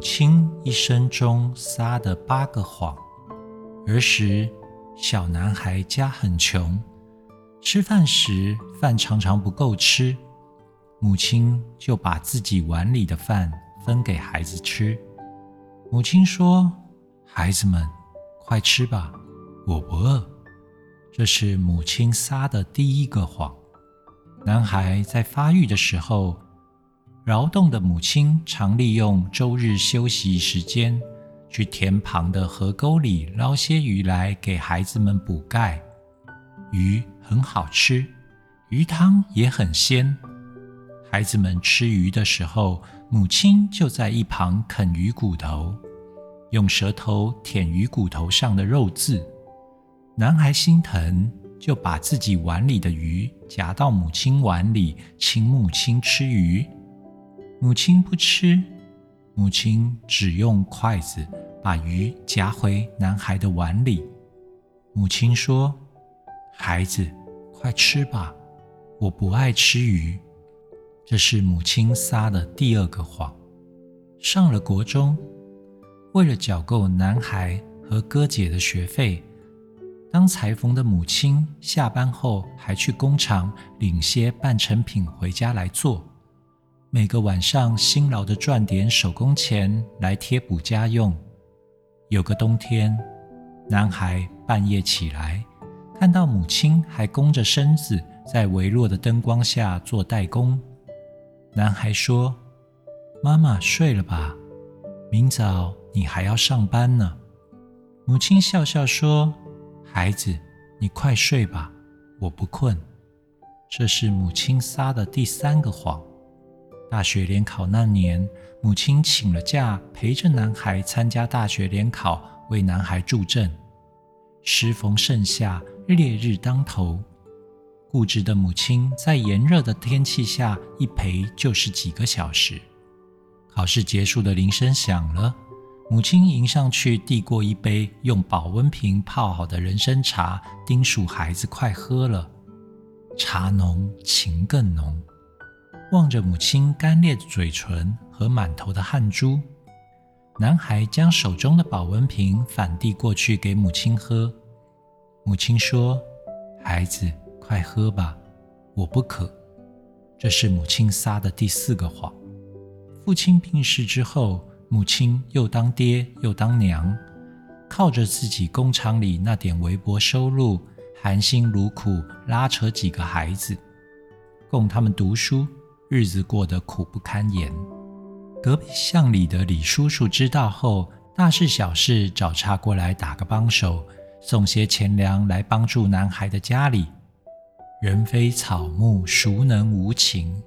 亲一生中撒的八个谎。儿时，小男孩家很穷，吃饭时饭常常不够吃，母亲就把自己碗里的饭分给孩子吃。母亲说：“孩子们，快吃吧，我不饿。”这是母亲撒的第一个谎。男孩在发育的时候，劳动的母亲常利用周日休息时间。去田旁的河沟里捞些鱼来给孩子们补钙，鱼很好吃，鱼汤也很鲜。孩子们吃鱼的时候，母亲就在一旁啃鱼骨头，用舌头舔鱼骨头上的肉渍。男孩心疼，就把自己碗里的鱼夹到母亲碗里，请母亲吃鱼。母亲不吃。母亲只用筷子把鱼夹回男孩的碗里。母亲说：“孩子，快吃吧，我不爱吃鱼。”这是母亲撒的第二个谎。上了国中，为了缴够男孩和哥姐的学费，当裁缝的母亲下班后还去工厂领些半成品回家来做。每个晚上，辛劳的赚点手工钱来贴补家用。有个冬天，男孩半夜起来，看到母亲还弓着身子在微弱的灯光下做代工。男孩说：“妈妈睡了吧，明早你还要上班呢。”母亲笑笑说：“孩子，你快睡吧，我不困。”这是母亲撒的第三个谎。大学联考那年，母亲请了假，陪着男孩参加大学联考，为男孩助阵。时逢盛夏，烈日当头，固执的母亲在炎热的天气下一陪就是几个小时。考试结束的铃声响了，母亲迎上去递过一杯用保温瓶泡好的人参茶，叮嘱孩子快喝了。茶浓情更浓。望着母亲干裂的嘴唇和满头的汗珠，男孩将手中的保温瓶反递过去给母亲喝。母亲说：“孩子，快喝吧，我不渴。”这是母亲撒的第四个谎。父亲病逝之后，母亲又当爹又当娘，靠着自己工厂里那点微薄收入，含辛茹苦拉扯几个孩子，供他们读书。日子过得苦不堪言。隔壁巷里的李叔叔知道后，大事小事找茬过来打个帮手，送些钱粮来帮助男孩的家里。人非草木，孰能无情？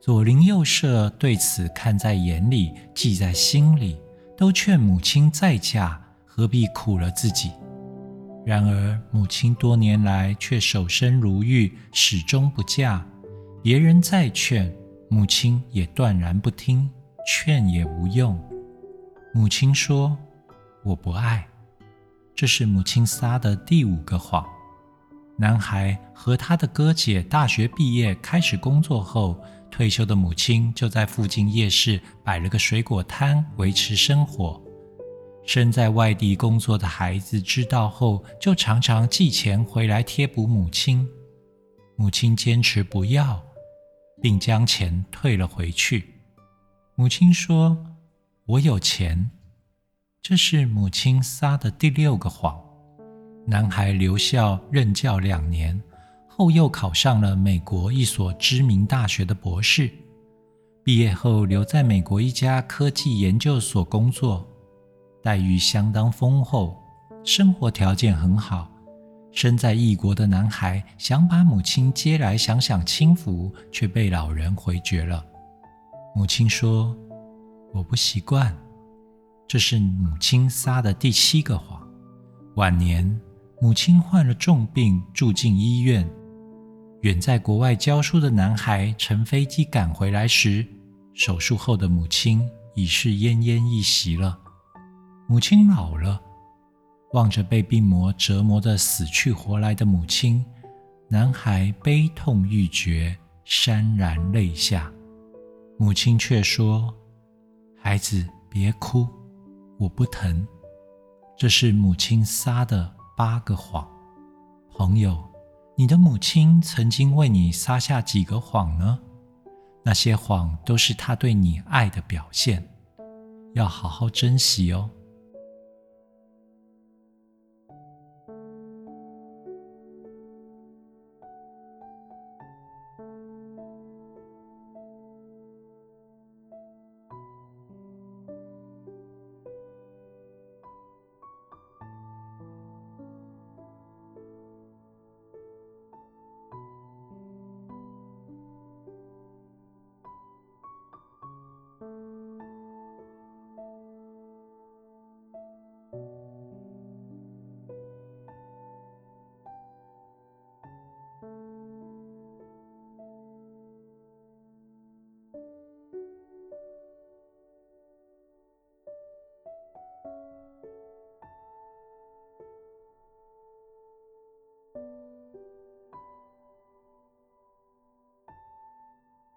左邻右舍对此看在眼里，记在心里，都劝母亲再嫁，何必苦了自己？然而母亲多年来却守身如玉，始终不嫁。别人再劝，母亲也断然不听，劝也无用。母亲说：“我不爱。”这是母亲撒的第五个谎。男孩和他的哥姐大学毕业开始工作后，退休的母亲就在附近夜市摆了个水果摊维持生活。身在外地工作的孩子知道后，就常常寄钱回来贴补母亲。母亲坚持不要。并将钱退了回去。母亲说：“我有钱。”这是母亲撒的第六个谎。男孩留校任教两年后，又考上了美国一所知名大学的博士。毕业后留在美国一家科技研究所工作，待遇相当丰厚，生活条件很好。身在异国的男孩想把母亲接来享享清福，却被老人回绝了。母亲说：“我不习惯。”这是母亲撒的第七个谎。晚年，母亲患了重病，住进医院。远在国外教书的男孩乘飞机赶回来时，手术后的母亲已是奄奄一息了。母亲老了。望着被病魔折磨得死去活来的母亲，男孩悲痛欲绝，潸然泪下。母亲却说：“孩子，别哭，我不疼。这是母亲撒的八个谎。朋友，你的母亲曾经为你撒下几个谎呢？那些谎都是她对你爱的表现，要好好珍惜哦。